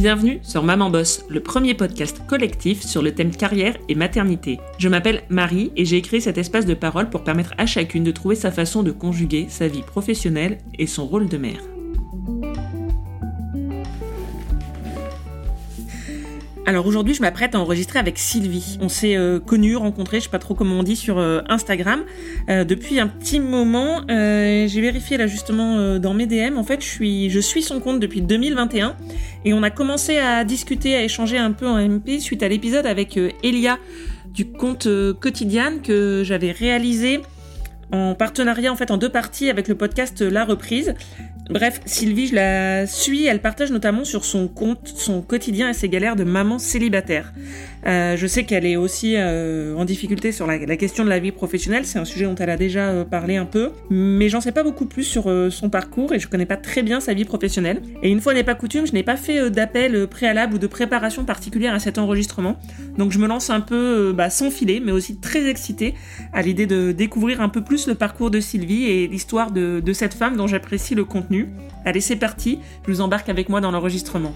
Bienvenue sur Maman Boss, le premier podcast collectif sur le thème carrière et maternité. Je m'appelle Marie et j'ai créé cet espace de parole pour permettre à chacune de trouver sa façon de conjuguer sa vie professionnelle et son rôle de mère. Alors aujourd'hui, je m'apprête à enregistrer avec Sylvie. On s'est euh, connus, rencontrés, je sais pas trop comment on dit, sur euh, Instagram euh, depuis un petit moment. J'ai vérifié là justement dans mes DM. En fait, je suis, je suis son compte depuis 2021 et on a commencé à discuter, à échanger un peu en MP suite à l'épisode avec Elia du compte quotidien que j'avais réalisé en partenariat en fait en deux parties avec le podcast La Reprise. Bref, Sylvie, je la suis, elle partage notamment sur son compte son quotidien et ses galères de maman célibataire. Euh, je sais qu'elle est aussi euh, en difficulté sur la, question de la vie professionnelle, c'est un sujet dont elle a déjà euh, parlé un peu, mais j'en sais pas beaucoup plus sur son parcours et je connais pas très bien sa vie professionnelle. Et une fois n'est pas coutume, je n'ai pas fait d'appel préalable ou de préparation particulière à cet enregistrement, donc je me lance un peu bah, sans filet, mais aussi très excitée à l'idée de découvrir un peu plus le parcours de Sylvie et l'histoire de cette femme dont j'apprécie le contenu. Allez, c'est parti, je vous embarque avec moi dans l'enregistrement.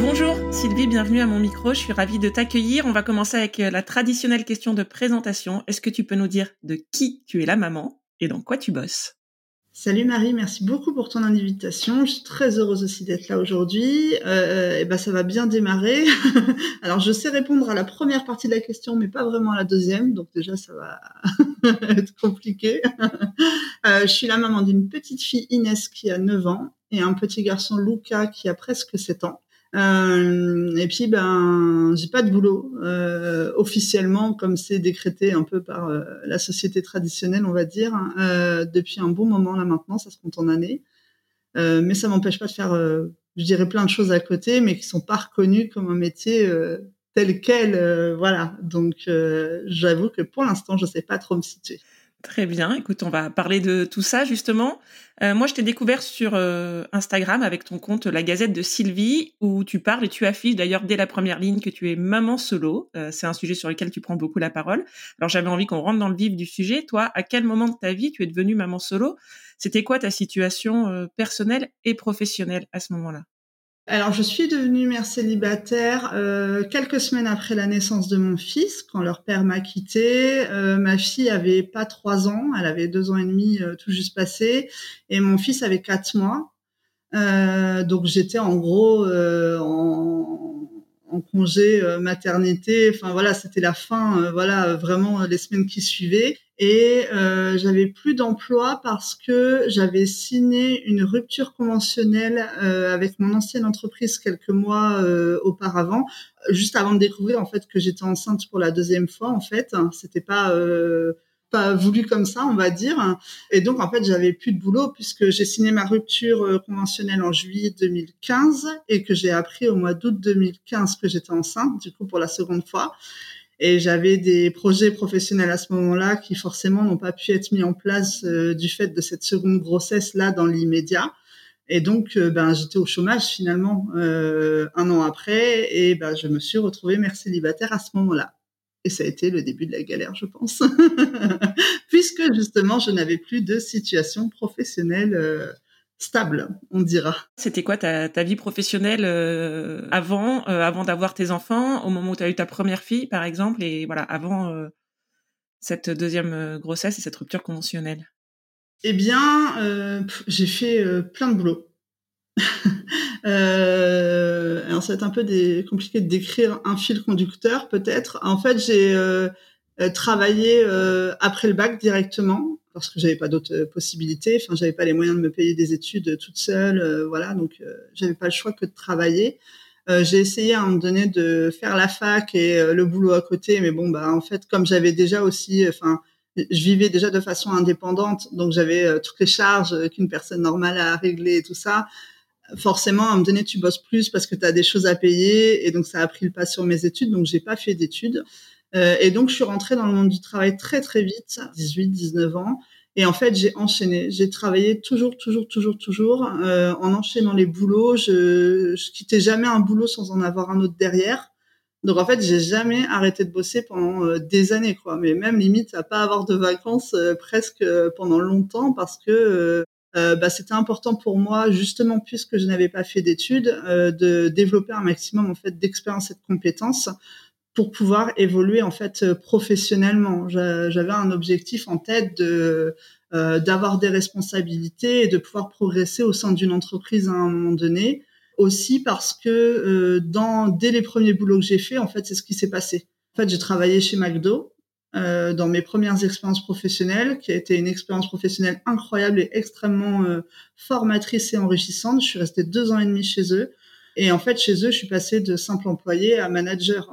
Bonjour Sylvie, bienvenue à mon micro, je suis ravie de t'accueillir. On va commencer avec euh, la traditionnelle question de présentation. Est-ce que tu peux nous dire de qui tu es la maman et dans quoi tu bosses? Salut Marie, merci beaucoup pour ton invitation. Je suis très heureuse aussi d'être là aujourd'hui. Euh, et ben ça va bien démarrer. Alors je sais répondre à la première partie de la question, mais pas vraiment à la deuxième. Donc déjà ça va être compliqué. Euh, je suis la maman d'une petite fille Inès qui a 9 ans et un petit garçon Luca qui a presque 7 ans. Euh, et puis ben j'ai pas de boulot euh, officiellement comme c'est décrété un peu par euh, la société traditionnelle on va dire hein, depuis un bon moment là maintenant ça se compte en années. Mais ça m'empêche pas de faire je dirais plein de choses à côté mais qui sont pas reconnues comme un métier tel quel voilà. Donc j'avoue que pour l'instant je sais pas trop me situer Très bien. Écoute, on va parler de tout ça justement. Euh, moi, je t'ai découvert sur euh, Instagram avec ton compte La Gazette de Sylvie, où tu parles et tu affiches d'ailleurs dès la première ligne que tu es maman solo. Euh, c'est un sujet sur lequel tu prends beaucoup la parole. Alors, j'avais envie qu'on rentre dans le vif du sujet. Toi, à quel moment de ta vie tu es devenue maman solo? C'était quoi ta situation personnelle et professionnelle à ce moment-là? Alors, je suis devenue mère célibataire euh, quelques semaines après la naissance de mon fils, quand leur père m'a quittée. Euh, ma fille avait pas trois ans, elle avait deux ans et demi euh, tout juste passé, et mon fils avait quatre mois. donc, j'étais en gros en, en, congé maternité. Enfin voilà, c'était la fin. voilà, vraiment les semaines qui suivaient et euh, j'avais plus d'emploi parce que j'avais signé une rupture conventionnelle euh, avec mon ancienne entreprise quelques mois euh, auparavant, juste avant de découvrir en fait que j'étais enceinte pour la deuxième fois. En fait, c'était pas euh, pas voulu comme ça, on va dire. Et donc en fait, j'avais plus de boulot puisque j'ai signé ma rupture euh, conventionnelle en juillet 2015 et que j'ai appris au mois d'août 2015 que j'étais enceinte, du coup pour la seconde fois. Et j'avais des projets professionnels à ce moment-là qui forcément n'ont pas pu être mis en place euh, du fait de cette seconde grossesse là dans l'immédiat. Et donc, euh, ben, j'étais au chômage finalement euh, un an après, et ben, je me suis retrouvée mère célibataire à ce moment-là. Et ça a été le début de la galère, je pense, puisque justement, je n'avais plus de situation professionnelle stable, on dira. C'était quoi ta, ta, vie professionnelle euh, avant, euh, avant d'avoir tes enfants, au moment où tu as eu ta première fille, par exemple, et voilà, avant euh, cette deuxième grossesse et cette rupture conventionnelle? Eh bien, j'ai fait plein de boulot. alors, ça va être un peu des, compliqué de décrire un fil conducteur, peut-être. En fait, j'ai travaillé après le bac directement parce que j'avais pas d'autres euh, possibilités. Enfin, j'avais pas les moyens de me payer des études toute seule, euh, voilà. Donc, euh, j'avais pas le choix que de travailler. j'ai essayé à un moment donné de faire la fac et le boulot à côté, mais bon, bah en fait, comme j'avais déjà aussi, enfin, je vivais déjà de façon indépendante, donc j'avais toutes les charges qu'une personne normale a à régler et tout ça. Forcément, à un moment donné, tu bosses plus parce que tu as des choses à payer, et donc ça a pris le pas sur mes études, donc j'ai pas fait d'études. Euh, et donc, je suis rentrée dans le monde du travail très, très vite, 18, 19 ans. Et en fait, j'ai enchaîné. J'ai travaillé toujours, toujours, toujours, toujours euh, en enchaînant les boulots. Je, je quittais jamais un boulot sans en avoir un autre derrière. Donc en fait, j'ai jamais arrêté de bosser pendant euh, des années, quoi. Mais même limite à pas avoir de vacances presque pendant longtemps parce que bah, c'était important pour moi, justement, puisque je n'avais pas fait d'études, de développer un maximum en fait d'expérience et de compétences pour pouvoir évoluer en fait professionnellement. J'avais un objectif en tête de d'avoir des responsabilités et de pouvoir progresser au sein d'une entreprise à un moment donné. Aussi parce que dans dès les premiers boulots que j'ai fait, en fait, c'est ce qui s'est passé. En fait, j'ai travaillé chez McDo euh, dans mes premières expériences professionnelles, qui a été une expérience professionnelle incroyable et extrêmement euh, formatrice et enrichissante. Je suis restée deux ans et demi chez eux. Et en fait, chez eux, je suis passée de simple employé à manager.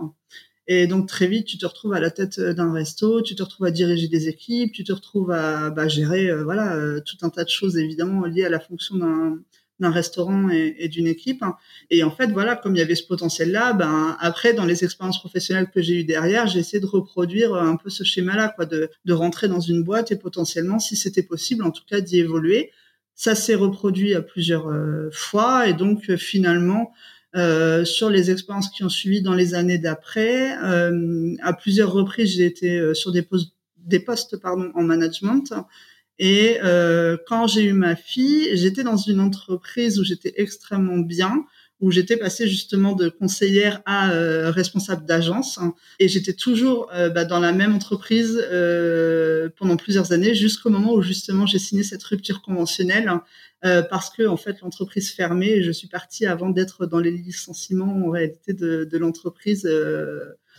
Et donc très vite, tu te retrouves à la tête d'un resto, tu te retrouves à diriger des équipes, tu te retrouves à bah, gérer euh, voilà euh, tout un tas de choses évidemment liées à la fonction d'un d'un restaurant et, d'une équipe. Et en fait, voilà, comme il y avait ce potentiel-là, ben après, dans les expériences professionnelles que j'ai eues derrière, j'ai essayé de reproduire un peu ce schéma-là, quoi, de, de rentrer dans une boîte et potentiellement, si c'était possible, en tout cas, d'y évoluer. Ça s'est reproduit à plusieurs euh, fois et donc euh, finalement, euh, sur les expériences qui ont suivi dans les années d'après, euh, à plusieurs reprises, j'ai été euh, sur des postes, des postes pardon, en management. Et euh, quand j'ai eu ma fille, j'étais dans une entreprise où j'étais extrêmement bien, où j'étais passée justement de conseillère à euh, responsable d'agence. et j'étais toujours euh, bah, dans la même entreprise euh, pendant plusieurs années, jusqu'au moment où justement j'ai signé cette rupture conventionnelle, euh, parce que en fait l'entreprise fermait et je suis partie avant d'être dans les licenciements en réalité de, de l'entreprise.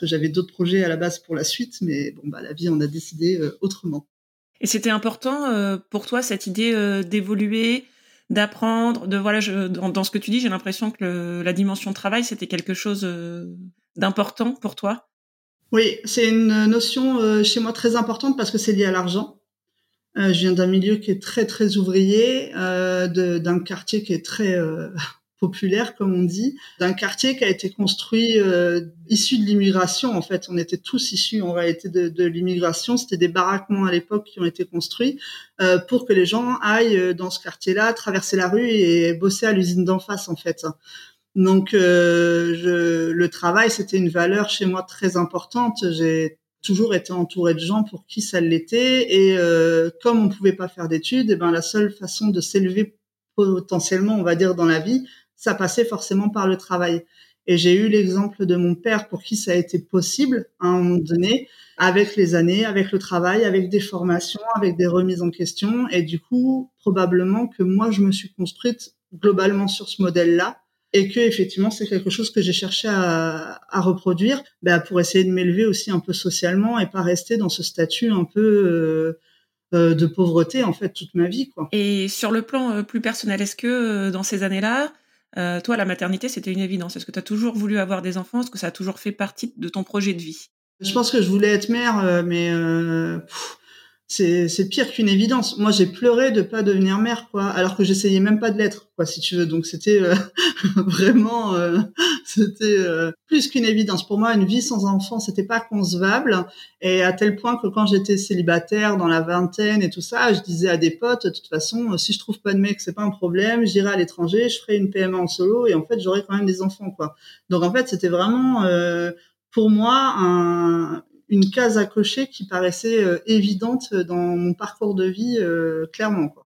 J'avais d'autres projets à la base pour la suite, mais bon, bah, la vie en a décidé autrement. Et c'était important pour toi cette idée d'évoluer, d'apprendre, de voilà, je, dans, ce que tu dis, j'ai l'impression que la dimension travail c'était quelque chose euh, d'important pour toi? Oui, c'est une notion chez moi très importante parce que c'est lié à l'argent. je viens d'un milieu qui est très très ouvrier, d'un quartier qui est très populaire, comme on dit, d'un quartier qui a été construit euh, issu de l'immigration. En fait, on était tous issus en réalité de, de l'immigration. C'était des baraquements à l'époque qui ont été construits euh, pour que les gens aillent euh, dans ce quartier-là, traverser la rue et bosser à l'usine d'en face, en fait. Donc, euh, je, le travail, c'était une valeur chez moi très importante. J'ai toujours été entourée de gens pour qui ça l'était. Et euh, comme on pouvait pas faire d'études, et eh ben la seule façon de s'élever potentiellement, on va dire, dans la vie, ça passait forcément par le travail. Et j'ai eu l'exemple de mon père pour qui ça a été possible à un moment donné, avec les années, avec le travail, avec des formations, avec des remises en question. Et du coup, probablement que moi, je me suis construite globalement sur ce modèle-là et que effectivement, c'est quelque chose que j'ai cherché à, reproduire bah, pour essayer de m'élever aussi un peu socialement et pas rester dans ce statut un peu... Euh, euh de pauvreté en fait toute ma vie. Et sur le plan euh, plus personnel, est-ce que dans ces années-là, euh, toi, la maternité, c'était une évidence. Est-ce que tu as toujours voulu avoir des enfants? Est-ce que ça a toujours fait partie de ton projet de vie? Je pense que je voulais être mère, euh, mais euh, c'est pire qu'une évidence. Moi, j'ai pleuré de pas devenir mère, quoi, alors que j'essayais même pas de l'être, quoi, si tu veux. Donc c'était euh, vraiment, euh, c'était euh, plus qu'une évidence. Pour moi, une vie sans enfant, c'était pas concevable. Et à tel point que quand j'étais célibataire, dans la vingtaine et tout ça, je disais à des potes, de toute façon, si je trouve pas de mec, c'est pas un problème. J'irai à l'étranger, je ferai une PMA en solo, et en fait, j'aurai quand même des enfants, quoi. Donc en fait, c'était vraiment pour moi un, une case à cocher qui paraissait euh, évidente dans mon parcours de vie, euh, clairement. Quoi.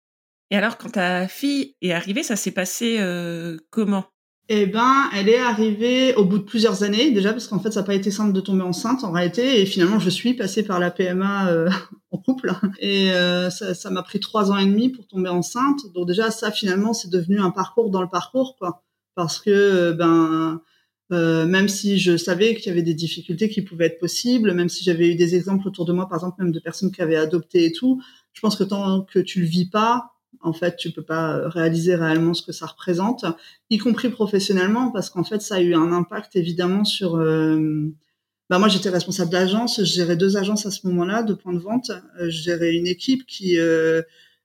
Et alors, quand ta fille est arrivée, ça s'est passé euh, comment? Eh ben, elle est arrivée au bout de plusieurs années déjà parce qu'en fait, ça n'a pas été simple de tomber enceinte en réalité. Et finalement, je suis passée par la PMA euh, en couple et euh, ça m'a pris trois ans et demi pour tomber enceinte. Donc déjà, ça finalement, c'est devenu un parcours dans le parcours, quoi. Parce que ben euh, même si je savais qu'il y avait des difficultés qui pouvaient être possibles, même si j'avais eu des exemples autour de moi, par exemple même de personnes qui avaient adopté et tout, je pense que tant que tu le vis pas, en fait, tu peux pas réaliser réellement ce que ça représente, y compris professionnellement, parce qu'en fait, ça a eu un impact évidemment sur. Euh... Bah moi, j'étais responsable d'agence, je gérais deux agences à ce moment-là, deux points de vente, euh, je gérais une équipe qui euh,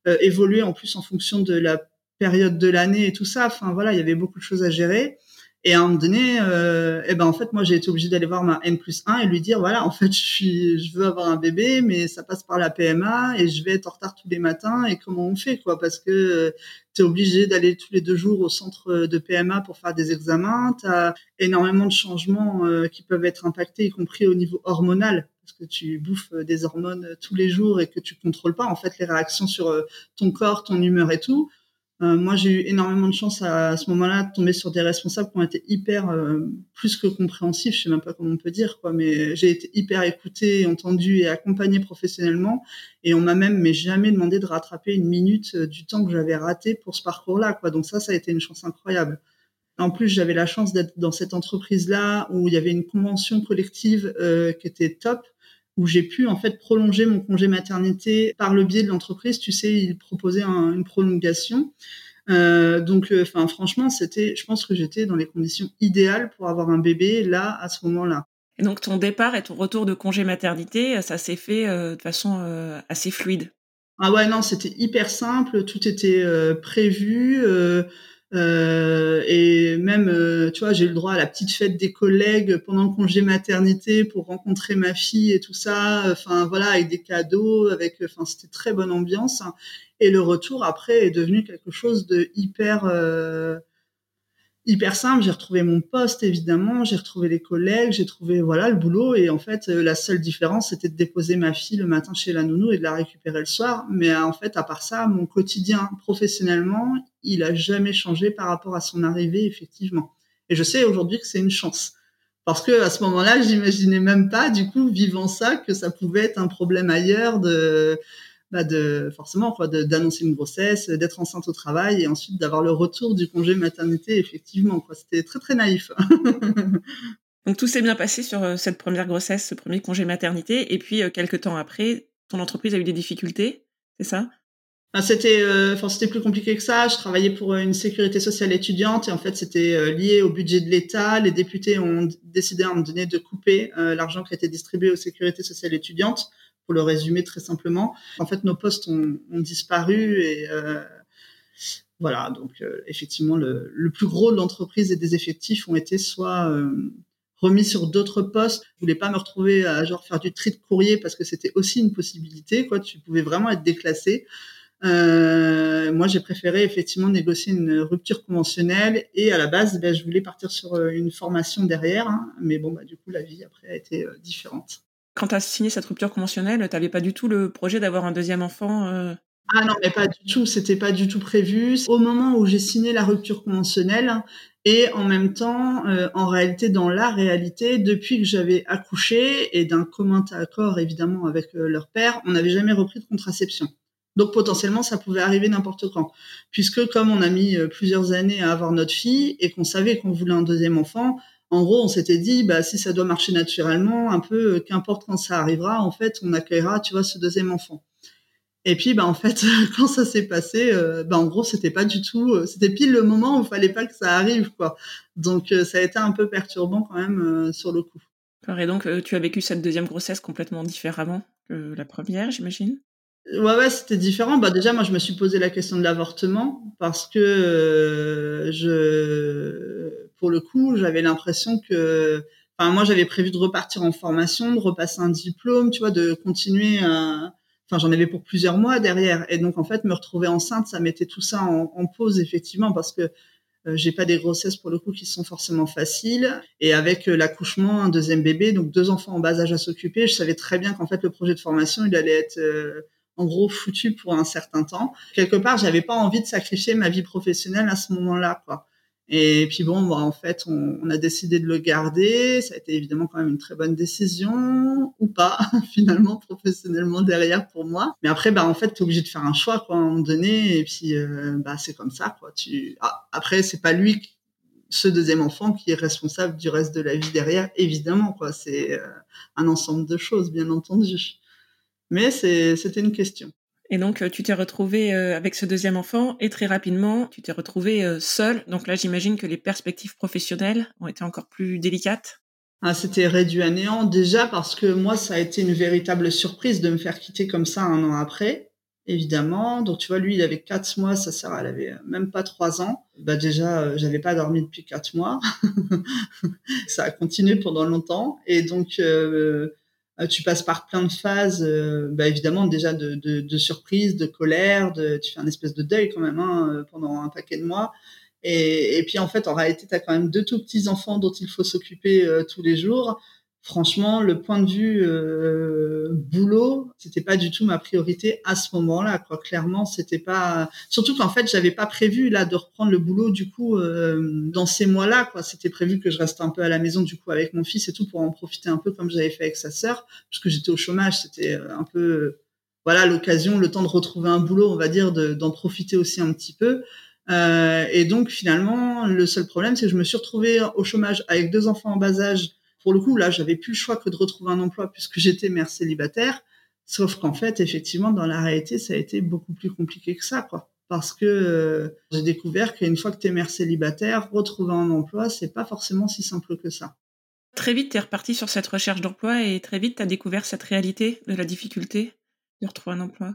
euh, évoluait en plus en fonction de la période de l'année et tout ça. Enfin voilà, il y avait beaucoup de choses à gérer. Et à un moment donné, euh, eh ben en fait, moi, j'ai été obligée d'aller voir ma N plus 1 et lui dire, voilà, en fait, je suis, je veux avoir un bébé, mais ça passe par la PMA et je vais être en retard tous les matins. Et comment on fait, quoi? Parce que euh, tu es obligé d'aller tous les deux jours au centre de PMA pour faire des examens. Tu as énormément de changements euh, qui peuvent être impactés, y compris au niveau hormonal parce que tu bouffes des hormones tous les jours et que tu contrôles pas en fait les réactions sur ton corps, ton humeur et tout. Euh, moi, j'ai eu énormément de chance à, ce moment-là de tomber sur des responsables qui ont été hyper euh, plus que compréhensifs. Je sais même pas comment on peut dire quoi, mais j'ai été hyper écoutée, entendue et accompagnée professionnellement. Et on m'a même mais jamais demandé de rattraper une minute euh, du temps que j'avais raté pour ce parcours-là. Quoi. Donc ça, ça a été une chance incroyable. En plus, j'avais la chance d'être dans cette entreprise-là où il y avait une convention collective qui était top où j'ai pu en fait prolonger mon congé maternité par le biais de l'entreprise. Tu sais, ils proposaient une prolongation. Euh, donc, euh, enfin, franchement, c'était, je pense que j'étais dans les conditions idéales pour avoir un bébé là à ce moment-là. Et donc, ton départ et ton retour de congé maternité, ça s'est fait euh, de façon assez fluide. Ah ouais, non, c'était hyper simple, tout était prévu. Euh, et même, euh, tu vois, j'ai eu le droit à la petite fête des collègues pendant le congé maternité pour rencontrer ma fille et tout ça. Enfin voilà, avec des cadeaux, avec, enfin c'était très bonne ambiance. Et le retour après est devenu quelque chose de hyper euh, hyper simple. J'ai retrouvé mon poste évidemment, j'ai retrouvé les collègues, j'ai trouvé voilà le boulot et en fait euh, la seule différence c'était de déposer ma fille le matin chez la nounou et de la récupérer le soir. Mais en fait à part ça, mon quotidien professionnellement, il a jamais changé par rapport à son arrivée effectivement. Et je sais aujourd'hui que c'est une chance. Parce que à ce moment-là, j'imaginais même pas, du coup, vivant ça, que ça pouvait être un problème ailleurs de, bah de forcément quoi d'annoncer une grossesse, d'être enceinte au travail et ensuite d'avoir le retour du congé maternité effectivement quoi. C'était très très naïf. Donc tout s'est bien passé sur euh, cette première grossesse, ce premier congé maternité et puis euh, quelques temps après, ton entreprise a eu des difficultés, c'est ça? Ah, c'était euh, enfin c'était plus compliqué que ça je travaillais pour une sécurité sociale étudiante et en fait c'était lié au budget de l'État les députés ont décidé à un moment donné de couper l'argent qui était distribué aux sécurités sociales étudiantes pour le résumer très simplement. En fait, nos postes ont, disparu et euh, voilà. Donc, euh, effectivement, le, plus gros de l'entreprise et des effectifs ont été soit euh, remis sur d'autres postes. Je voulais pas me retrouver à genre faire du tri de courrier parce que c'était aussi une possibilité. Quoi, tu pouvais vraiment être déclassé. moi, j'ai préféré effectivement négocier une rupture conventionnelle et à la base, ben, je voulais partir sur une formation derrière, hein. mais bon, bah, du coup, la vie après a été différente quand tu as signé cette rupture conventionnelle, tu n'avais pas du tout le projet d'avoir un deuxième enfant euh Ah non, mais pas du tout. C'était pas du tout prévu. Au moment où j'ai signé la rupture conventionnelle, et en même temps, euh, en réalité, dans la réalité, depuis que j'avais accouché et d'un commun accord évidemment avec euh, leur père, on n'avait jamais repris de contraception. Donc potentiellement, ça pouvait arriver n'importe quand, puisque comme on a mis plusieurs années à avoir notre fille et qu'on savait qu'on voulait un deuxième enfant, en gros, on s'était dit, bah, si ça doit marcher naturellement, un peu, euh, qu'importe quand ça arrivera, en fait, on accueillera, tu vois, ce deuxième enfant. Et puis, bah, en fait, quand ça s'est passé, euh, bah, en gros, c'était pas du tout, euh, c'était pile le moment où il fallait pas que ça arrive, quoi. Donc, ça a été un peu perturbant quand même sur le coup. Et donc, tu as vécu cette deuxième grossesse complètement différemment que la première, j'imagine? Ouais, ouais, c'était différent. Bah, déjà, moi, je me suis posé la question de l'avortement parce que je pour le coup, j'avais l'impression que, enfin, moi, j'avais prévu de repartir en formation, de repasser un diplôme, tu vois, de continuer. Enfin, j'en avais pour plusieurs mois derrière, et donc en fait, me retrouver enceinte, ça mettait tout ça en, pause effectivement parce que euh, j'ai pas des grossesses pour le coup qui sont forcément faciles. Et avec euh, l'accouchement un deuxième bébé donc deux enfants en bas âge à s'occuper je savais très bien qu'en fait le projet de formation il allait être euh, en gros foutu pour un certain temps. Quelque part j'avais pas envie de sacrifier ma vie professionnelle à ce moment-là quoi et puis bon, bah, en fait, on, on, a décidé de le garder. Ça a été évidemment quand même une très bonne décision, ou pas, finalement, professionnellement derrière pour moi. Mais après, bah, en fait, tu es obligé de faire un choix, quoi, à un moment donné. Et puis, euh, bah, c'est comme ça, quoi. Tu... Ah, après, c'est pas lui, ce deuxième enfant, qui est responsable du reste de la vie derrière, évidemment, quoi. C'est euh, un ensemble de choses, bien entendu. Mais c'était une question. Et donc, euh, tu t'es retrouvé euh, avec ce deuxième enfant et très rapidement, tu t'es retrouvé euh, seul. Donc là, j'imagine que les perspectives professionnelles ont été encore plus délicates. Ah, c'était réduit à néant déjà parce que moi, ça a été une véritable surprise de me faire quitter comme ça un an après, évidemment. Donc tu vois, lui, il avait quatre mois, sa sœur, elle avait même pas trois ans. Bah déjà, j'avais pas dormi depuis quatre mois. ça a continué pendant longtemps et donc tu passes par plein de phases, euh, bah, évidemment déjà de, de, de, surprise, de colère, de, tu fais un espèce de deuil quand même hein, euh, pendant un paquet de mois. Et, et, puis en fait, en réalité, tu as quand même deux tout petits enfants dont il faut s'occuper tous les jours. Franchement, le point de vue euh, boulot, c'était pas du tout ma priorité à ce moment-là. Quoi, clairement, c'était pas. Surtout qu'en fait, j'avais pas prévu là de reprendre le boulot du coup euh, dans ces mois-là. Quoi, c'était prévu que je reste un peu à la maison du coup avec mon fils et tout pour en profiter un peu comme j'avais fait avec sa sœur, puisque j'étais au chômage. C'était euh, un peu voilà l'occasion, le temps de retrouver un boulot, on va dire, d'en profiter aussi un petit peu. Euh, et donc finalement, le seul problème, c'est que je me suis retrouvée au chômage avec deux enfants en bas âge pour le coup, là, j'avais plus le choix que de retrouver un emploi puisque j'étais mère célibataire. Sauf qu'en fait, effectivement, dans la réalité, ça a été beaucoup plus compliqué que ça, quoi. Parce que euh, j'ai découvert qu'une fois que tu es mère célibataire, retrouver un emploi, c'est pas forcément si simple que ça. Très vite, tu es reparti sur cette recherche d'emploi et très vite, tu as découvert cette réalité de la difficulté de retrouver un emploi.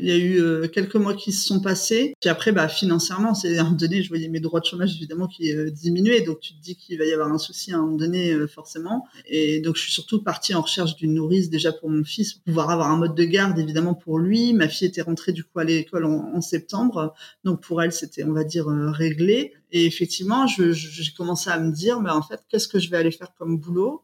Il y a eu euh, quelques mois qui se sont passés. Puis après, bah, financièrement, c'est à un moment donné, je voyais mes droits de chômage évidemment qui euh, diminuaient. Donc tu te dis qu'il va y avoir un souci à un moment donné, euh, forcément. Et donc je suis surtout partie en recherche d'une nourrice déjà pour mon fils, pour pouvoir avoir un mode de garde évidemment pour lui. Ma fille était rentrée du coup à l'école en, septembre, donc pour elle c'était, on va dire, réglé. Et effectivement, j'ai commencé à me dire, mais en fait, qu'est-ce que je vais aller faire comme boulot?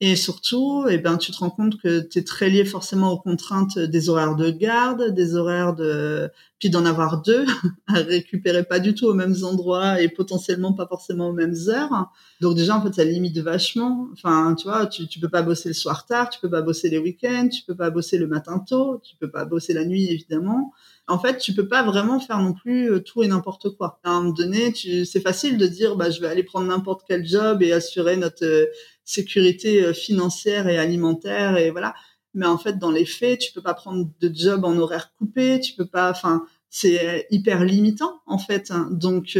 Et surtout, eh ben, tu te rends compte que tu es très lié forcément aux contraintes des horaires de garde, des horaires de... Puis d'en avoir deux, à récupérer pas du tout aux mêmes endroits et potentiellement pas forcément aux mêmes heures. Donc déjà, en fait, ça limite vachement. Enfin, tu vois, tu, tu peux pas bosser le soir tard, tu peux pas bosser les week-ends, tu peux pas bosser le matin tôt, tu peux pas bosser la nuit, évidemment en fait, tu peux pas vraiment faire non plus euh, tout et n'importe quoi. À un moment donné, c'est facile de dire, bah, je vais aller prendre n'importe quel job et assurer notre sécurité euh, financière et alimentaire et voilà. Mais en fait, dans les faits, tu peux pas prendre de job en horaire coupé, tu peux pas, enfin, c'est hyper limitant en fait. Hein. Donc,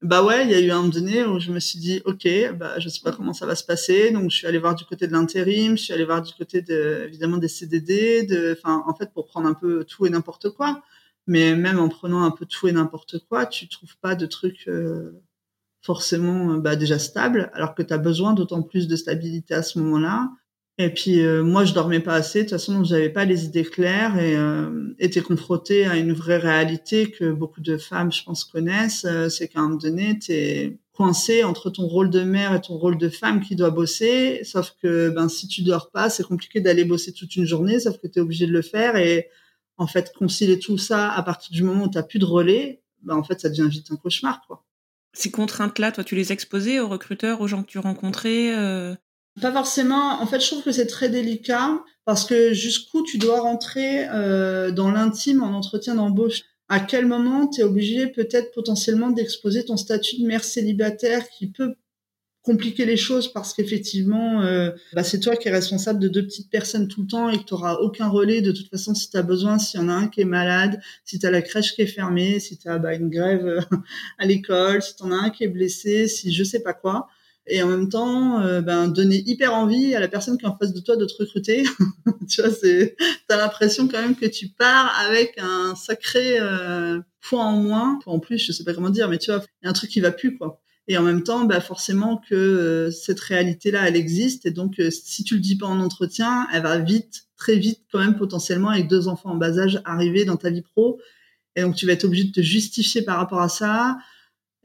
bah ouais, il y a eu un moment donné où je me suis dit, ok, bah je sais pas comment ça va se passer, donc je suis allée voir du côté de l'intérim, je suis allée voir du côté de, évidemment des CDD, de, enfin en fait pour prendre un peu tout et n'importe quoi. Mais même en prenant un peu tout et n'importe quoi, tu trouves pas de trucs euh, forcément bah, déjà stables, alors que tu as besoin d'autant plus de stabilité à ce moment-là. Et puis euh, moi, je dormais pas assez. De toute façon, j'avais pas les idées claires et euh, confrontée à une vraie réalité que beaucoup de femmes, je pense, connaissent. Euh, c'est qu'à un moment donné, t'es coincé entre ton rôle de mère et ton rôle de femme qui doit bosser. Sauf que ben si tu dors pas, c'est compliqué d'aller bosser toute une journée. Sauf que tu es obligé de le faire et en fait concilier tout ça à partir du moment où t'as plus de relais, ben en fait ça devient vite un cauchemar quoi. Ces contraintes-là, toi, tu les exposais aux recruteurs, aux gens que tu rencontrais euh... Pas forcément. En fait, je trouve que c'est très délicat parce que jusqu'où tu dois rentrer euh, dans l'intime en entretien d'embauche? À quel moment tu es obligé peut-être potentiellement d'exposer ton statut de mère célibataire qui peut compliquer les choses parce qu'effectivement, euh, bah, c'est toi qui es responsable de deux petites personnes tout le temps et que tu n'auras aucun relais de toute façon si tu as besoin, s'il y en a un qui est malade, si tu as la crèche qui est fermée, si tu as bah, une grève euh, à l'école, si tu en as un qui est blessé, si je sais pas quoi et en même temps euh, ben, donner hyper envie à la personne qui est en face de toi de te recruter. tu vois, c'est t'as l'impression quand même que tu pars avec un sacré point en moins. En plus, je sais pas comment dire, mais tu vois, il y a un truc qui va plus quoi. Et en même temps, bah forcément que euh, cette réalité-là, elle existe. Et donc, si tu le dis pas en entretien, elle va vite, très vite, quand même potentiellement, avec deux enfants en bas âge, arriver dans ta vie pro. Et donc, tu vas être obligé de te justifier par rapport à ça.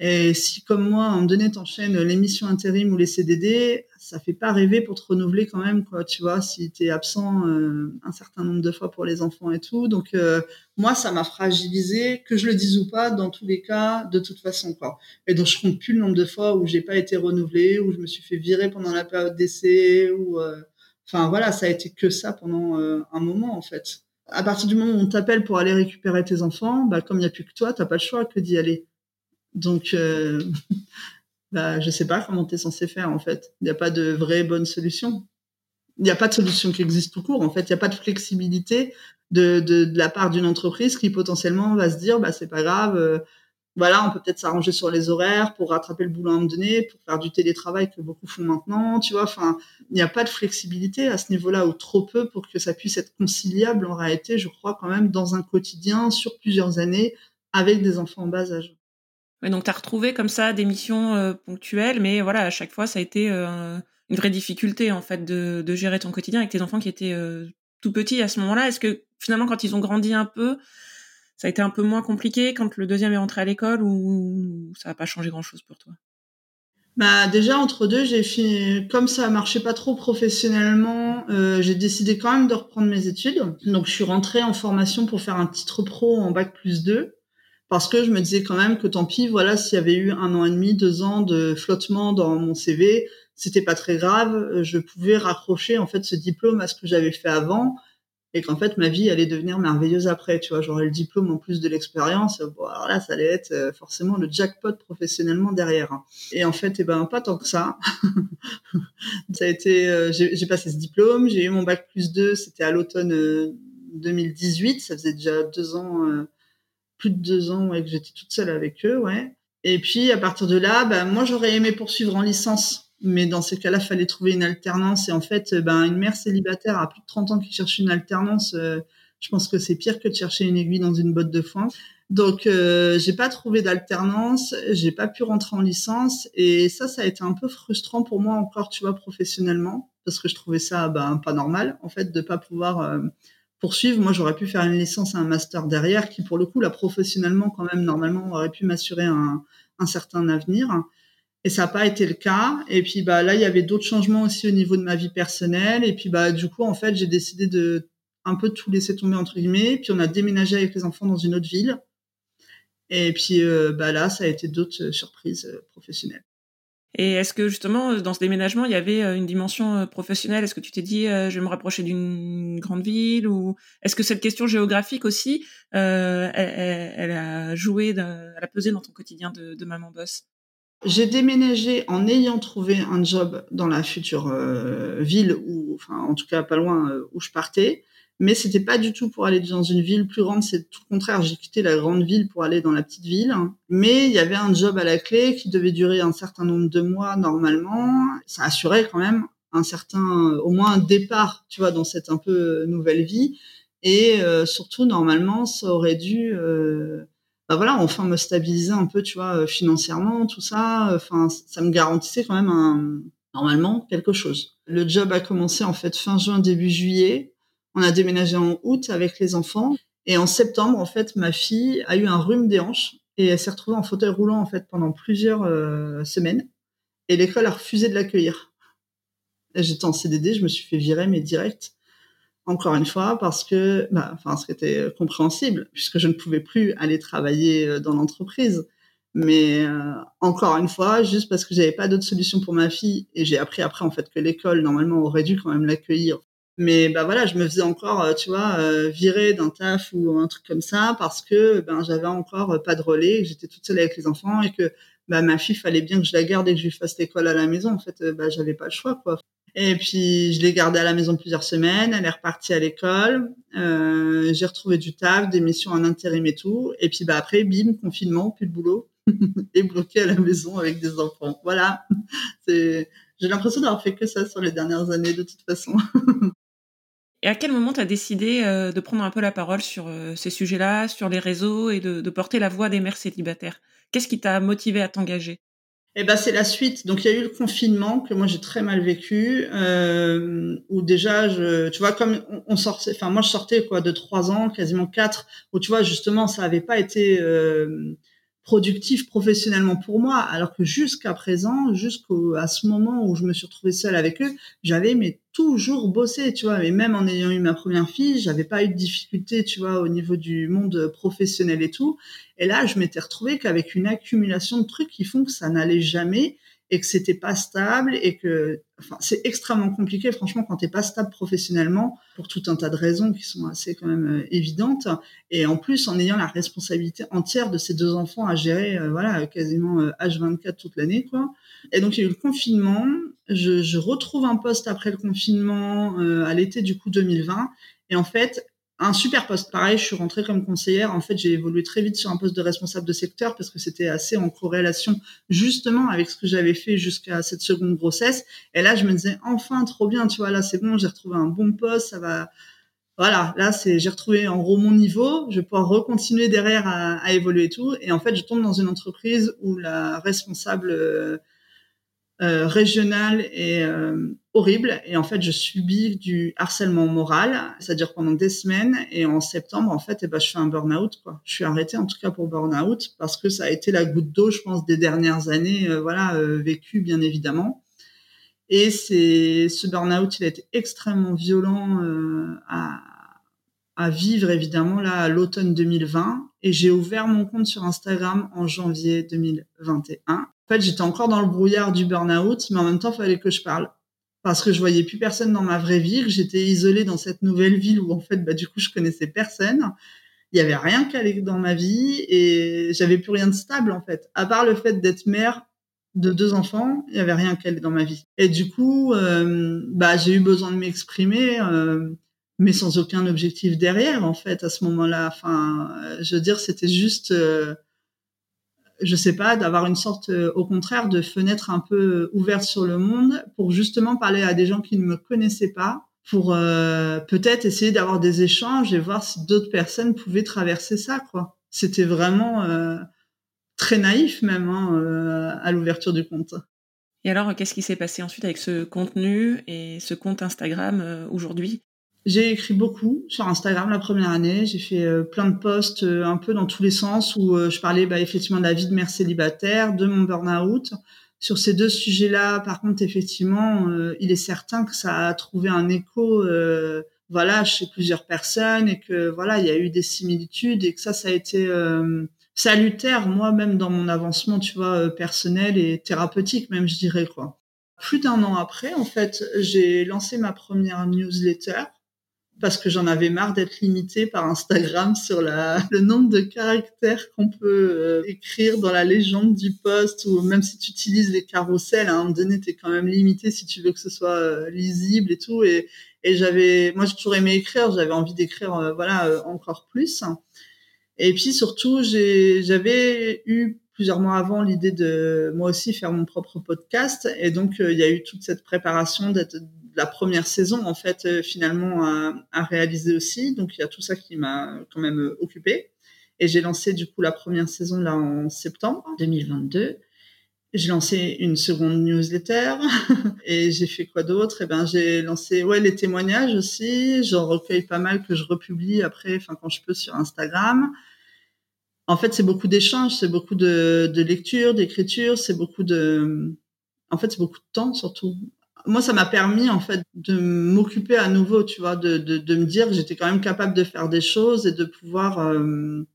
Et si, comme moi, en donné, t'enchaînes l'émission intérim ou les CDD, ça fait pas rêver pour te renouveler quand même, quoi. Tu vois, si t'es absent euh, un certain nombre de fois pour les enfants et tout. Donc, euh, moi, ça m'a fragilisé, que je le dise ou pas, dans tous les cas, de toute façon, quoi. Et donc, je compte plus le nombre de fois où j'ai pas été renouvelée, où je me suis fait virer pendant la période d'essai, ou, euh, enfin, voilà, ça a été que ça pendant un moment, en fait. À partir du moment où on t'appelle pour aller récupérer tes enfants, bah, comme il n'y a plus que toi, t'as pas le choix que d'y aller. Donc, euh, bah, je sais pas comment tu es censé faire en fait. Il n'y a pas de vraie bonne solution. Il n'y a pas de solution qui existe tout court. En fait, il n'y a pas de flexibilité de, de, de la part d'une entreprise qui potentiellement va se dire, bah c'est pas grave. Euh, voilà, on peut peut-être s'arranger sur les horaires pour rattraper le boulot à un moment donné, pour faire du télétravail que beaucoup font maintenant, tu vois. Enfin, il n'y a pas de flexibilité à ce niveau-là ou trop peu pour que ça puisse être conciliable en réalité, je crois quand même dans un quotidien sur plusieurs années avec des enfants en bas âge donc tu as retrouvé comme ça des missions euh, ponctuelles, mais voilà, à chaque fois, ça a été euh, une vraie difficulté en fait de, de, gérer ton quotidien avec tes enfants qui étaient euh, tout petits à ce moment-là. Est-ce que finalement, quand ils ont grandi un peu, ça a été un peu moins compliqué quand le deuxième est rentré à l'école ou ça n'a pas changé grand-chose pour toi? Bah déjà entre deux, j'ai fini comme ça marchait pas trop professionnellement, euh, j'ai décidé quand même de reprendre mes études. Donc je suis rentrée en formation pour faire un titre pro en bac plus 2 parce que je me disais quand même que tant pis, voilà, s'il y avait eu un an et demi, deux ans de flottement dans mon CV, c'était pas très grave, je pouvais raccrocher en fait ce diplôme à ce que j'avais fait avant et qu'en fait ma vie allait devenir merveilleuse après tu vois. J'aurais le diplôme en plus de l'expérience bon alors là ça allait être euh, forcément le jackpot professionnellement derrière et en fait eh ben pas tant que ça. Ça a été euh, j'ai passé ce diplôme j'ai eu mon bac plus 2 c'était à l'automne 2018 euh, ça faisait déjà deux ans plus de deux ans ouais, que j'étais toute seule avec eux ouais et puis à partir de là ben moi j'aurais aimé poursuivre en licence mais dans ces cas-là, fallait trouver une alternance. Et en fait, ben, une mère célibataire à plus de 30 ans qui cherche une alternance, euh, je pense que c'est pire que de chercher une aiguille dans une botte de foin. Donc, euh, j'ai pas trouvé d'alternance, j'ai pas pu rentrer en licence, et ça, ça a été un peu frustrant pour moi encore, tu vois, professionnellement, parce que je trouvais ça ben, pas normal, en fait, de pas pouvoir euh, poursuivre. Moi, j'aurais pu faire une licence et un master derrière, qui pour le coup, là, professionnellement, quand même, normalement, aurait pu m'assurer un, certain avenir. Et ça n'a pas été le cas. Et puis bah là, il y avait d'autres changements aussi au niveau de ma vie personnelle. Et puis bah du coup, en fait, j'ai décidé de un peu tout laisser tomber entre guillemets. Puis on a déménagé avec les enfants dans une autre ville. Et puis euh, bah là, ça a été d'autres surprises euh, professionnelles. Et est-ce que justement dans ce déménagement, il y avait euh, une dimension professionnelle? Est-ce que tu t'es dit, je vais me rapprocher d'une grande ville? Ou est-ce que cette question géographique aussi, elle, a joué, elle a pesé dans ton quotidien de, maman boss? J'ai déménagé en ayant trouvé un job dans la future euh, ville ou, enfin, en tout cas pas loin euh, où je partais. Mais c'était pas du tout pour aller dans une ville plus grande. C'est tout le contraire. J'ai quitté la grande ville pour aller dans la petite ville. Mais il y avait un job à la clé qui devait durer un certain nombre de mois normalement. Ça assurait quand même un certain, au moins un départ, tu vois, dans cette un peu nouvelle vie. Et euh, surtout, normalement, ça aurait dû bah voilà, enfin me stabiliser un peu, tu vois, euh, financièrement, tout ça. Enfin, ça me garantissait quand même un, normalement quelque chose. Le job a commencé en fait fin juin, début juillet. On a déménagé en août avec les enfants. Et en septembre, en fait, ma fille a eu un rhume des hanches et elle s'est retrouvée en fauteuil roulant en fait pendant plusieurs euh, semaines. Et l'école a refusé de l'accueillir. J'étais en CDD, je me suis fait virer mais direct encore une fois parce que, bah, enfin, ce qui était compréhensible puisque je ne pouvais plus aller travailler euh, dans l'entreprise. Mais euh, encore une fois, juste parce que j'avais pas d'autre solution pour ma fille et j'ai appris après en fait que l'école normalement aurait dû quand même l'accueillir. Mais bah voilà, je me faisais encore, euh, tu vois, virer d'un taf ou un truc comme ça parce que ben j'avais encore pas de relais, que j'étais toute seule avec les enfants et que bah ma fille fallait bien que je la garde et que je lui fasse l'école à la maison. En fait, bah j'avais pas le choix quoi. Et puis, je l'ai gardée à la maison plusieurs semaines. Elle est repartie à l'école. Euh, j'ai retrouvé du taf, des missions en intérim et tout. Et puis, bah, après, bim, confinement, plus de boulot. et bloqué à la maison avec des enfants. Voilà. C'est, j'ai l'impression d'avoir fait que ça sur les dernières années, de toute façon. et à quel moment tu as décidé euh, de prendre un peu la parole sur euh, ces sujets-là, sur les réseaux et de, porter la voix des mères célibataires? Qu'est-ce qui t'a motivé à t'engager? Eh ben c'est la suite. Donc il y a eu le confinement que moi j'ai très mal vécu, euh, où déjà je, tu vois comme on, sortait, enfin moi je sortais quoi de trois ans, quasiment quatre, où tu vois justement ça avait pas été euh, productif professionnellement pour moi, alors que jusqu'à présent, jusqu'à ce moment où je me suis retrouvée seule avec eux, j'avais mais toujours bossé, tu vois, mais même en ayant eu ma première fille, j'avais pas eu de difficulté, tu vois, au niveau du monde professionnel et tout. Et là, je m'étais retrouvée qu'avec une accumulation de trucs qui font que ça n'allait jamais et que c'était pas stable et que enfin c'est extrêmement compliqué franchement quand t'es pas stable professionnellement pour tout un tas de raisons qui sont assez quand même euh, évidentes. Et en plus en ayant la responsabilité entière de ces deux enfants à gérer euh, voilà quasiment H24 euh, toute l'année quoi. Et donc il y a eu le confinement. Je, je retrouve un poste après le confinement à l'été du coup 2020 et en fait un super poste. Pareil, je suis rentrée comme conseillère. En fait, j'ai évolué très vite sur un poste de responsable de secteur parce que c'était assez en corrélation justement avec ce que j'avais fait jusqu'à cette seconde grossesse. Et là, je me disais enfin trop bien, tu vois, là c'est bon, j'ai retrouvé un bon poste, ça va. Voilà, là c'est j'ai retrouvé en gros mon niveau. Je vais pouvoir recontinuer derrière à, évoluer et tout. Et en fait, je tombe dans une entreprise où la responsable euh, euh, régionale et euh, horrible. Et en fait, je subis du harcèlement moral. Dure pendant des semaines. Et en septembre, en fait, eh ben, je fais un burn-out. Quoi. Je suis arrêtée, en tout cas pour burn-out, parce que ça a été la goutte d'eau, je pense, des dernières années, euh, voilà, euh, vécues, bien évidemment. Et c'est ce burn-out, il a été extrêmement violent euh, à, à vivre, évidemment, là, à l'automne 2020. Et j'ai ouvert mon compte sur Instagram en janvier 2021. En fait, j'étais encore dans le brouillard du burn-out, mais en même temps, il fallait que je parle parce que je voyais plus personne dans ma vraie vie, que j'étais isolée dans cette nouvelle ville où en fait, bah, du coup, je connaissais personne. Il y avait rien allait dans ma vie et j'avais plus rien de stable en fait. À part le fait d'être mère de deux enfants, il y avait rien allait dans ma vie. Et du coup, euh, bah, j'ai eu besoin de m'exprimer, euh, mais sans aucun objectif derrière en fait à ce moment-là. Enfin, je veux dire, c'était juste euh, je sais pas, d'avoir une sorte, euh, au contraire, de fenêtre un peu euh, ouverte sur le monde pour justement parler à des gens qui ne me connaissaient pas, pour euh, peut-être essayer d'avoir des échanges et voir si d'autres personnes pouvaient traverser ça, quoi. C'était vraiment très naïf même hein, à l'ouverture du compte. Et alors, qu'est-ce qui s'est passé ensuite avec ce contenu et ce compte Instagram aujourd'hui? J'ai écrit beaucoup sur Instagram la première année. J'ai fait euh, plein de posts euh, un peu dans tous les sens où euh, je parlais bah, effectivement de la vie de mère célibataire, de mon burn-out. Sur ces deux sujets-là, par contre, effectivement, il est certain que ça a trouvé un écho, voilà, chez plusieurs personnes et que voilà, il y a eu des similitudes et que ça, ça a été salutaire, moi-même dans mon avancement, tu vois, personnel et thérapeutique, même, je dirais quoi. Plus d'un an après, en fait, j'ai lancé ma première newsletter parce que j'en avais marre d'être limitée par Instagram sur la, le nombre de caractères qu'on peut euh, écrire dans la légende du post ou même si tu utilises les carousels, à un moment donné, t'es quand même limité si tu veux que ce soit euh, lisible et tout. Et, et j'avais, moi, j'ai toujours aimé écrire, j'avais envie d'écrire, euh, voilà, encore plus. Et puis surtout, j'avais eu plusieurs mois avant l'idée de moi aussi faire mon propre podcast. Et donc, il y a eu toute cette préparation d'être la première saison en fait euh, finalement à, réaliser aussi. Donc il y a tout ça qui m'a quand même euh, occupé. Et j'ai lancé du coup la première saison là en septembre 2022. J'ai lancé une seconde newsletter et j'ai fait quoi d'autre? Eh ben j'ai lancé ouais les témoignages aussi. J'en recueille pas mal que je republie après, enfin quand je peux sur Instagram. En fait, c'est beaucoup d'échanges, c'est beaucoup de, de lecture, d'écriture, c'est beaucoup de, en fait, c'est beaucoup de temps surtout moi, ça m'a permis en fait de m'occuper à nouveau, tu vois, de, de, de me dire que j'étais quand même capable de faire des choses et de pouvoir euh,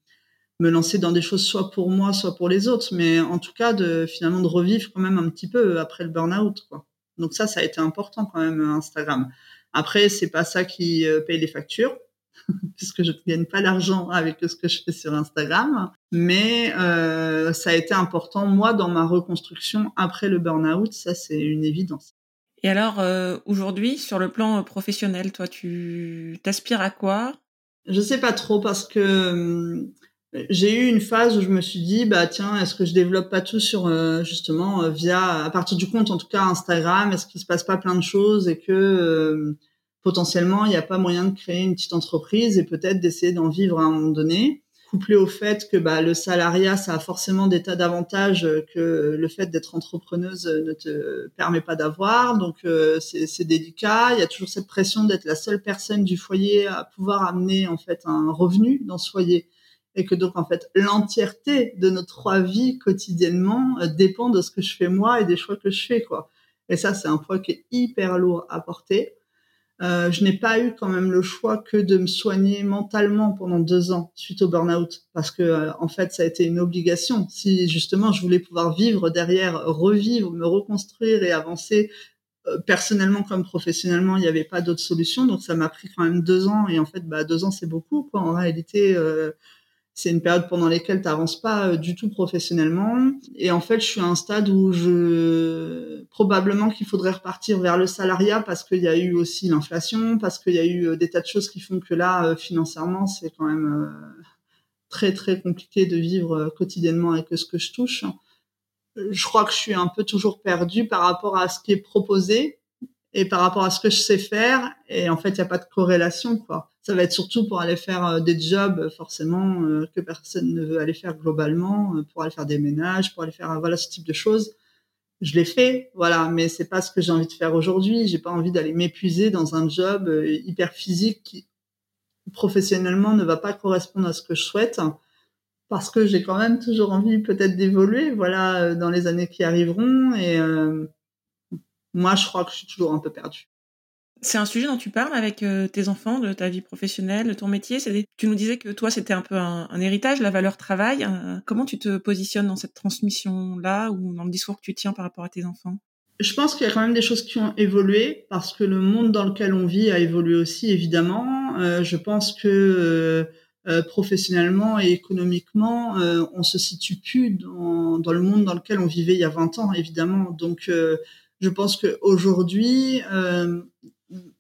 me lancer dans des choses soit pour moi, soit pour les autres, mais en tout cas de finalement de revivre quand même un petit peu après le burn-out, quoi. Donc ça, ça a été important quand même Instagram. Après, c'est pas ça qui euh, paye les factures, puisque je ne gagne pas l'argent avec ce que je fais sur Instagram, mais euh, ça a été important moi dans ma reconstruction après le burn-out, ça c'est une évidence. Et alors, euh, aujourd'hui, sur le plan professionnel, toi, tu t'aspires à quoi? Je sais pas trop parce que euh, j'ai eu une phase où je me suis dit, bah tiens, est-ce que je développe pas tout sur euh, justement via, à partir du compte en tout cas Instagram, est-ce qu'il se passe pas plein de choses et que potentiellement il n'y a pas moyen de créer une petite entreprise et peut-être d'essayer d'en vivre à un moment donné couplé au fait que bah, le salariat, ça a forcément des tas d'avantages que le fait d'être entrepreneuse ne te permet pas d'avoir. Donc euh, c'est délicat. Il y a toujours cette pression d'être la seule personne du foyer à pouvoir amener en fait un revenu dans ce foyer. Et que donc en fait l'entièreté de nos trois vies quotidiennement euh, dépend de ce que je fais moi et des choix que je fais quoi. Et ça c'est un poids qui est hyper lourd à porter. Euh, je n'ai pas eu quand même le choix que de me soigner mentalement pendant deux ans suite au burn-out, parce que euh, en fait ça a été une obligation. Si justement je voulais pouvoir vivre derrière, revivre, me reconstruire et avancer euh, personnellement comme professionnellement, il n'y avait pas d'autre solution. Donc ça m'a pris quand même deux ans, et en fait bah, deux ans c'est beaucoup. Quoi. En réalité, c'est une période pendant laquelle tu n'avances pas euh, du tout professionnellement. Et en fait, je suis à un stade où je probablement qu'il faudrait repartir vers le salariat parce qu'il y a eu aussi l'inflation, parce qu'il y a eu euh, des tas de choses qui font que là, euh, financièrement, c'est quand même très très compliqué de vivre quotidiennement avec ce que je touche. Je crois que je suis un peu toujours perdue par rapport à ce qui est proposé et par rapport à ce que je sais faire. Et en fait, il n'y a pas de corrélation, quoi ça va être surtout pour aller faire euh, des jobs euh, forcément euh, que personne ne veut aller faire globalement, pour aller faire des ménages, pour aller faire voilà ce type de choses. Je l'ai fait, voilà, mais c'est pas ce que j'ai envie de faire aujourd'hui. J'ai pas envie d'aller m'épuiser dans un job euh, hyper physique qui professionnellement ne va pas correspondre à ce que je souhaite parce que j'ai quand même toujours envie peut-être d'évoluer, voilà, euh, dans les années qui arriveront et euh, moi je crois que je suis toujours un peu perdue. C'est un sujet dont tu parles avec euh, tes enfants, de ta vie professionnelle, de ton métier. Tu nous disais que toi, c'était un peu un, héritage, la valeur travail. Euh, comment tu te positionnes dans cette transmission-là ou dans le discours que tu tiens par rapport à tes enfants? Je pense qu'il y a quand même des choses qui ont évolué parce que le monde dans lequel on vit a évolué aussi, évidemment. Euh, je pense que professionnellement et économiquement, on se situe plus dans, dans, le monde dans lequel on vivait il y a 20 ans, évidemment. Donc, je pense qu'aujourd'hui,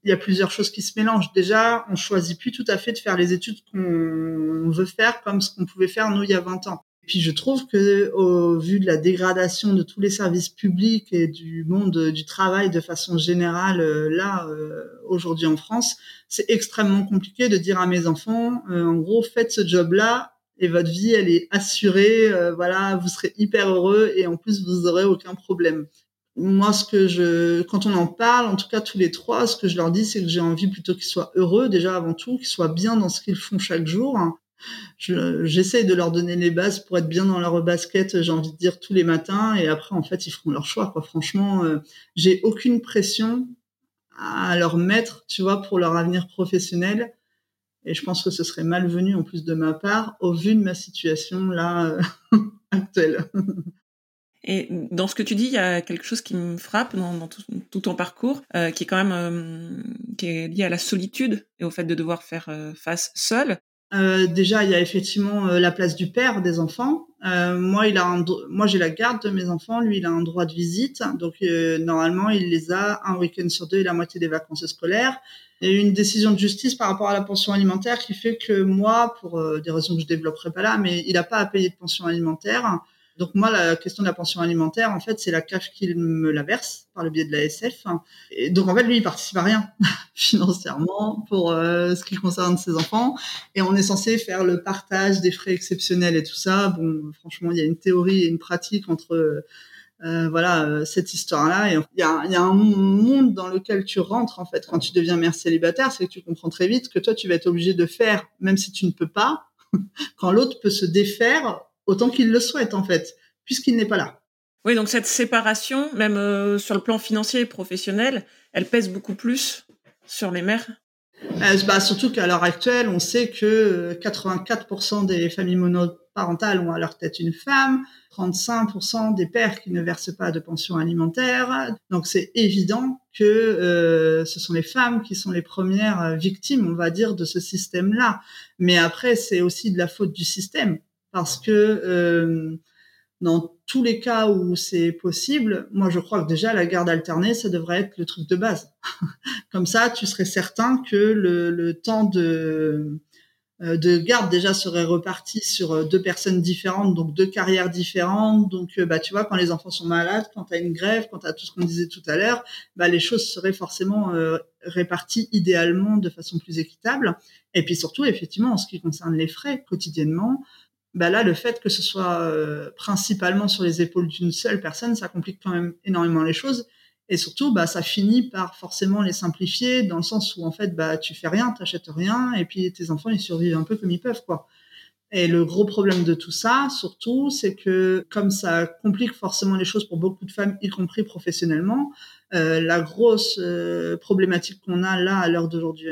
il y a plusieurs choses qui se mélangent. Déjà, on choisit plus tout à fait de faire les études qu'on veut faire comme ce qu'on pouvait faire nous il y a 20 ans. Et puis je trouve que au vu de la dégradation de tous les services publics et du monde du travail de façon générale euh, là euh, aujourd'hui en France, c'est extrêmement compliqué de dire à mes enfants euh, en gros faites ce job-là et votre vie elle est assurée, voilà, vous serez hyper heureux et en plus vous aurez aucun problème moi, ce que je, quand on en parle, en tout cas tous les trois, ce que je leur dis, c'est que j'ai envie plutôt qu'ils soient heureux déjà avant tout, qu'ils soient bien dans ce qu'ils font chaque jour. J'essaye de leur donner les bases pour être bien dans leur basket, j'ai envie de dire tous les matins, et après en fait ils feront leur choix. Quoi. Franchement, euh, j'ai aucune pression à leur mettre, tu vois, pour leur avenir professionnel. Et je pense que ce serait malvenu en plus de ma part, au vu de ma situation là euh, actuelle. Et dans ce que tu dis, il y a quelque chose qui me frappe dans, tout, ton parcours, euh, qui est quand même euh, qui est lié à la solitude et au fait de devoir faire euh, face seul. déjà, il y a effectivement la place du père des enfants. moi, il a moi j'ai la garde de mes enfants. Lui, il a un droit de visite. Donc normalement, il les a un week-end sur deux et la moitié des vacances scolaires. Il y a eu une décision de justice par rapport à la pension alimentaire qui fait que moi, pour des raisons que je développerai pas là, mais il n'a pas à payer de pension alimentaire. Donc moi, la question de la pension alimentaire, en fait, c'est la CAF qui me la verse par le biais de la SF. Et donc en fait, lui, il participe à rien financièrement pour euh, ce qui concerne ses enfants. Et on est censé faire le partage des frais exceptionnels et tout ça. Bon, franchement, il y a une théorie et une pratique entre euh, voilà euh, cette histoire-là. il y a, y a un monde dans lequel tu rentres en fait quand tu deviens mère célibataire, c'est que tu comprends très vite que toi, tu vas être obligé de faire, même si tu ne peux pas, quand l'autre peut se défaire autant qu'il le souhaite en fait, puisqu'il n'est pas là. Oui, donc cette séparation, même euh, sur le plan financier et professionnel, elle pèse beaucoup plus sur les mères euh, bah, Surtout qu'à l'heure actuelle, on sait que 84% euh, des familles monoparentales ont à leur tête une femme, 35% des pères qui ne versent pas de pension alimentaire. Donc c'est évident que ce sont les femmes qui sont les premières victimes, on va dire, de ce système-là. Mais après, c'est aussi de la faute du système parce que euh, dans tous les cas où c'est possible, moi je crois que déjà la garde alternée, ça devrait être le truc de base. Comme ça, tu serais certain que le, temps de euh, de garde déjà serait reparti sur euh, deux personnes différentes, donc deux carrières différentes. Donc, bah, tu vois, quand les enfants sont malades, quand tu as une grève, quand tu as tout ce qu'on disait tout à l'heure, bah, les choses seraient forcément réparties idéalement de façon plus équitable. Et puis surtout, effectivement, en ce qui concerne les frais quotidiennement, bah là, le fait que ce soit euh, principalement sur les épaules d'une seule personne, ça complique quand même énormément les choses. Et surtout, bah, ça finit par forcément les simplifier dans le sens où en fait, bah, tu fais rien, t'achètes rien, et puis tes enfants ils survivent un peu comme ils peuvent, quoi. Et le gros problème de tout ça, surtout, c'est que comme ça complique forcément les choses pour beaucoup de femmes, y compris professionnellement, euh, la grosse euh, problématique qu'on a là à l'heure d'aujourd'hui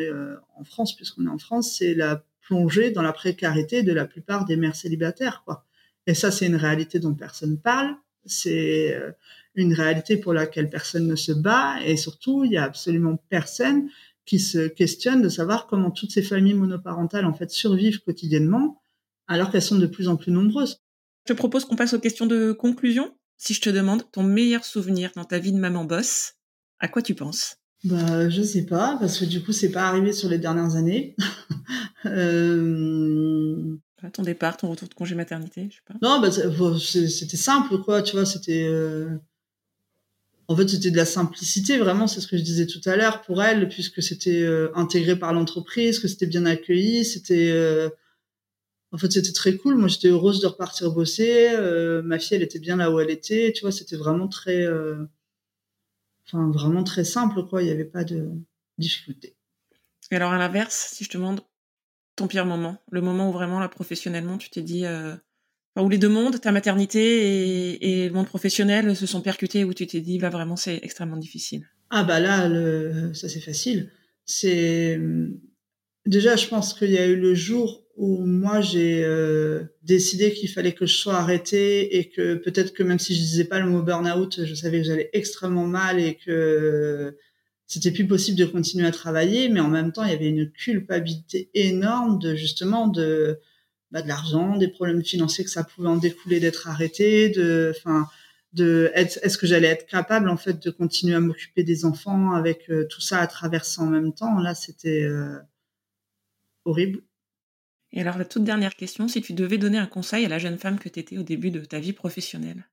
en France, puisqu'on est en France, c'est la plongé dans la précarité de la plupart des mères célibataires, quoi. Et ça, c'est une réalité dont personne parle. C'est euh, une réalité pour laquelle personne ne se bat. Et surtout, il y a absolument personne qui se questionne de savoir comment toutes ces familles monoparentales, en fait, survivent quotidiennement, alors qu'elles sont de plus en plus nombreuses. Je te propose qu'on passe aux questions de conclusion. Si je te demande ton meilleur souvenir dans ta vie de maman boss, à quoi tu penses? Bah, je sais pas, parce que du coup, c'est pas arrivé sur les dernières années. euh... Ton départ, ton retour de congé maternité, je sais pas. Non, bah, c'était simple, quoi, tu vois, c'était. Euh... En fait, c'était de la simplicité, vraiment, c'est ce que je disais tout à l'heure pour elle, puisque c'était euh, intégré par l'entreprise, que c'était bien accueilli, c'était. Euh, en fait, c'était très cool. Moi, j'étais heureuse de repartir bosser. Euh, ma fille, elle était bien là où elle était. Tu vois, c'était vraiment très, enfin, vraiment très simple, quoi. Il n'y avait pas de difficulté. Et alors, à l'inverse, si je te demande ton pire moment, le moment où vraiment, là, professionnellement, tu t'es dit, euh... où les deux mondes, ta maternité et, le monde professionnel se sont percutés, où tu t'es dit, là, vraiment, c'est extrêmement difficile. Ah bah là, le... ça c'est facile. C'est déjà, je pense qu'il y a eu le jour où moi j'ai euh, décidé qu'il fallait que je sois arrêtée et que peut-être que même si je disais pas le mot burn-out, je savais que j'allais extrêmement mal et que c'était plus possible de continuer à travailler, mais en même temps il y avait une culpabilité énorme de justement de bah, de l'argent, des problèmes financiers que ça pouvait en découler d'être arrêté, de enfin de est-ce que j'allais être capable en fait de continuer à m'occuper des enfants avec euh, tout ça à traverser en même temps? Là c'était euh, horrible. Et alors, la toute dernière question, si tu devais donner un conseil à la jeune femme que tu étais au début de ta vie professionnelle,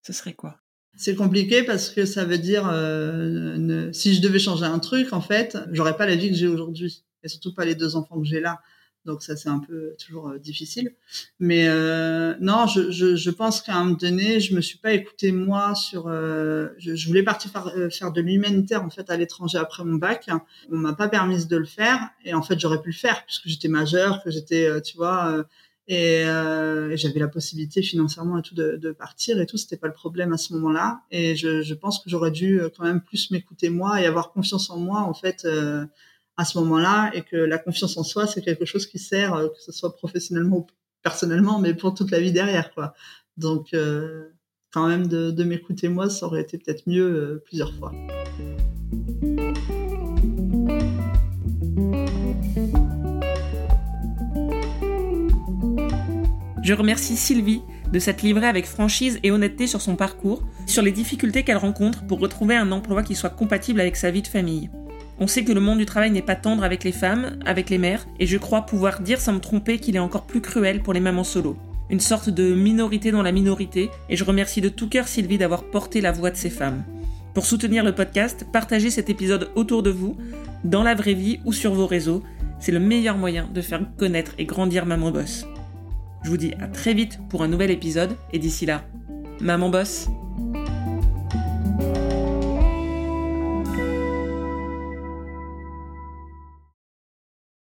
ce serait quoi? C'est compliqué parce que ça veut dire, euh, si je devais changer un truc, en fait, j'aurais pas la vie que j'ai aujourd'hui. Et surtout pas les deux enfants que j'ai là. Donc ça, c'est un peu toujours euh, difficile. Mais euh, non, je, je, je pense qu'à un moment donné, je me suis pas écoutée moi sur. Euh, je, je, voulais partir faire, euh, faire de l'humanitaire en fait à l'étranger après mon bac. On m'a pas permis de le faire et en fait j'aurais pu le faire puisque j'étais majeure, que j'étais, euh, tu vois. Et, et j'avais la possibilité financièrement et tout de, de partir et tout, c'était pas le problème à ce moment-là. Et je, je pense que j'aurais dû quand même plus m'écouter moi et avoir confiance en moi en fait à ce moment-là et que la confiance en soi, c'est quelque chose qui sert, euh, que ce soit professionnellement ou personnellement, mais pour toute la vie derrière, quoi. Donc, euh, quand même, de, de m'écouter moi, ça aurait été peut-être mieux euh, plusieurs fois. Je remercie Sylvie de s'être livrée avec franchise et honnêteté sur son parcours, sur les difficultés qu'elle rencontre pour retrouver un emploi qui soit compatible avec sa vie de famille. On sait que le monde du travail n'est pas tendre avec les femmes, avec les mères, et je crois pouvoir dire sans me tromper qu'il est encore plus cruel pour les mamans solo. Une sorte de minorité dans la minorité, et je remercie de tout cœur Sylvie d'avoir porté la voix de ces femmes. Pour soutenir le podcast, partagez cet épisode autour de vous, dans la vraie vie ou sur vos réseaux. C'est le meilleur moyen de faire connaître et grandir Maman Boss. Je vous dis à très vite pour un nouvel épisode, et d'ici là, Maman Boss